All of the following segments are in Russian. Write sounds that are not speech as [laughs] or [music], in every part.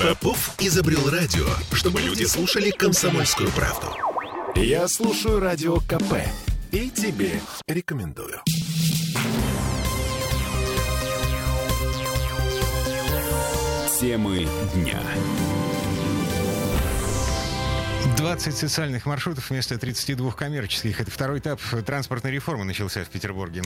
Попов изобрел радио, чтобы люди слушали комсомольскую правду. Я слушаю радио КП и тебе рекомендую. Темы дня. 20 социальных маршрутов вместо 32 коммерческих. Это второй этап транспортной реформы начался в Петербурге.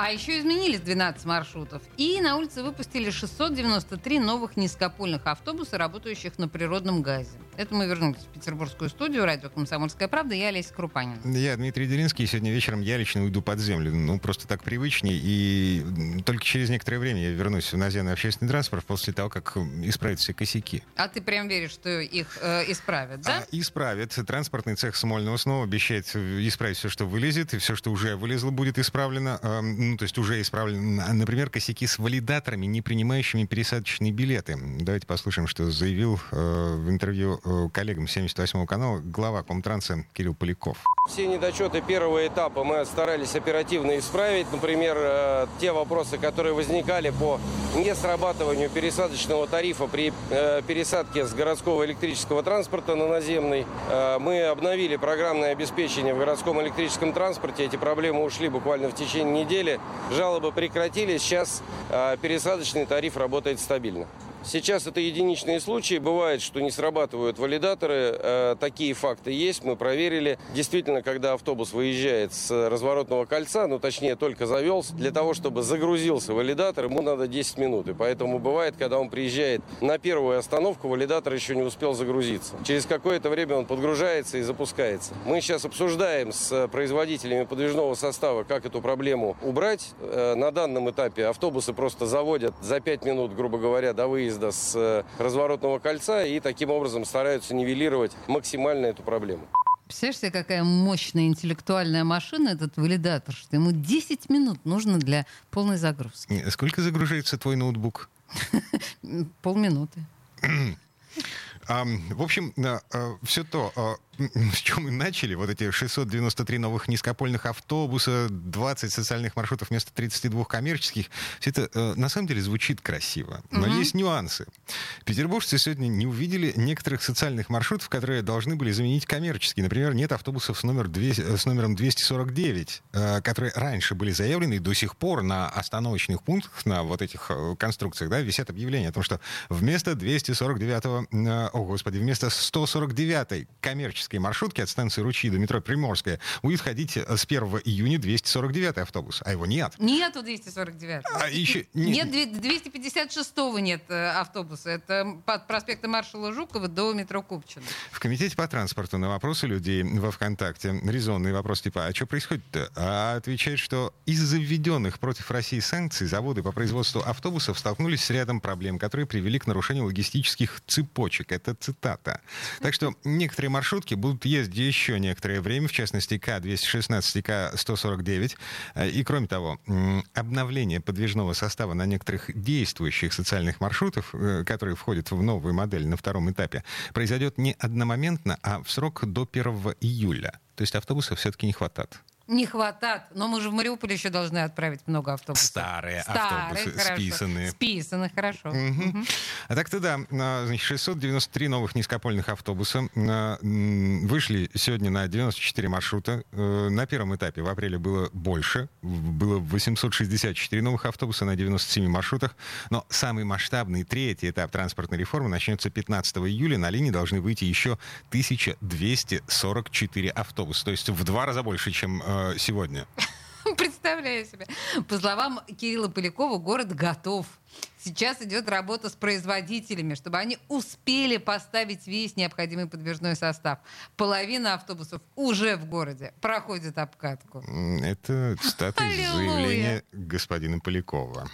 А еще изменились 12 маршрутов. И на улице выпустили 693 новых низкопольных автобуса, работающих на природном газе. Это мы вернулись в петербургскую студию радио «Комсомольская правда». Я Олеся Крупанин. Я Дмитрий Делинский. Сегодня вечером я лично уйду под землю. Ну, просто так привычнее. И только через некоторое время я вернусь в наземный общественный транспорт после того, как исправят все косяки. А ты прям веришь, что их э, исправят, да? А, исправят. Транспортный цех Смольного снова обещает исправить все, что вылезет, и все, что уже вылезло, будет исправлено. Э, ну, то есть уже исправлено. Например, косяки с валидаторами, не принимающими пересадочные билеты. Давайте послушаем, что заявил э, в интервью Э, коллегам 78 канала глава Комтранса Кирилл Поляков. Все недочеты первого этапа мы старались оперативно исправить. Например, э, те вопросы, которые возникали по несрабатыванию пересадочного тарифа при э, пересадке с городского электрического транспорта на наземный. Мы обновили программное обеспечение в городском электрическом транспорте. Эти проблемы ушли буквально в течение недели. Жалобы прекратились. Сейчас пересадочный тариф работает стабильно. Сейчас это единичные случаи. Бывает, что не срабатывают валидаторы. Э, такие факты есть, мы проверили. Действительно, когда автобус выезжает с разворотного кольца, ну точнее только завелся, для того, чтобы загрузился валидатор, ему надо 10 минут. И поэтому бывает, когда он приезжает на первую остановку, валидатор еще не успел загрузиться. Через какое-то время он подгружается и запускается. Мы сейчас обсуждаем с производителями подвижного состава, как эту проблему убрать. Э, на данном этапе автобусы просто заводят за 5 минут, грубо говоря, до выезда выезда с э, разворотного кольца и таким образом стараются нивелировать максимально эту проблему. Представляешь себе, какая мощная интеллектуальная машина этот валидатор, что ему 10 минут нужно для полной загрузки. Сколько загружается твой ноутбук? Полминуты. В общем, э, э, все то, [laughs] с чем мы начали, вот эти 693 новых низкопольных автобуса, 20 социальных маршрутов вместо 32 коммерческих, все это э, на самом деле звучит красиво. Но угу. есть нюансы. Петербуржцы сегодня не увидели некоторых социальных маршрутов, которые должны были заменить коммерческие. Например, нет автобусов с, номер 200, с номером 249, э, которые раньше были заявлены и до сих пор на остановочных пунктах, на вот этих э, конструкциях, да, висят объявления о том, что вместо 249, о господи, вместо 149 коммерческой Приморские маршрутки от станции Ручьи до метро Приморская будет ходить с 1 июня 249 автобус, а его нет. Нету 249. А еще... Нет, нет 256-го нет э, автобуса. Это под проспекта маршала Жукова до метро Купчино. В Комитете по транспорту на вопросы людей во ВКонтакте, резонный вопрос типа, а что происходит-то? А отвечает, что из-за введенных против России санкций заводы по производству автобусов столкнулись с рядом проблем, которые привели к нарушению логистических цепочек. Это цитата. Так что некоторые маршрутки будут ездить еще некоторое время, в частности, К-216 и К-149. И, кроме того, обновление подвижного состава на некоторых действующих социальных маршрутах, э, которые входят в новую модель на втором этапе, произойдет не одномоментно, а в срок до 1 июля. То есть автобусов все-таки не хватает. Не хватает. Но мы же в Мариуполе еще должны отправить много автобусов. Старые, Старые автобусы, хорошо. списанные. Списаны, хорошо. Угу. Угу. А так-то да, значит, 693 новых низкопольных автобуса вышли сегодня на 94 маршрута. Э, на первом этапе в апреле было больше. Было 864 новых автобуса на 97 маршрутах. Но самый масштабный третий этап транспортной реформы начнется 15 июля. На линии должны выйти еще 1244 автобуса. То есть в два раза больше, чем э, Э, сегодня? [laughs] Представляю себе. По словам Кирилла Полякова, город готов. Сейчас идет работа с производителями, чтобы они успели поставить весь необходимый подвижной состав. Половина автобусов уже в городе проходит обкатку. Это цитата из заявления господина Полякова.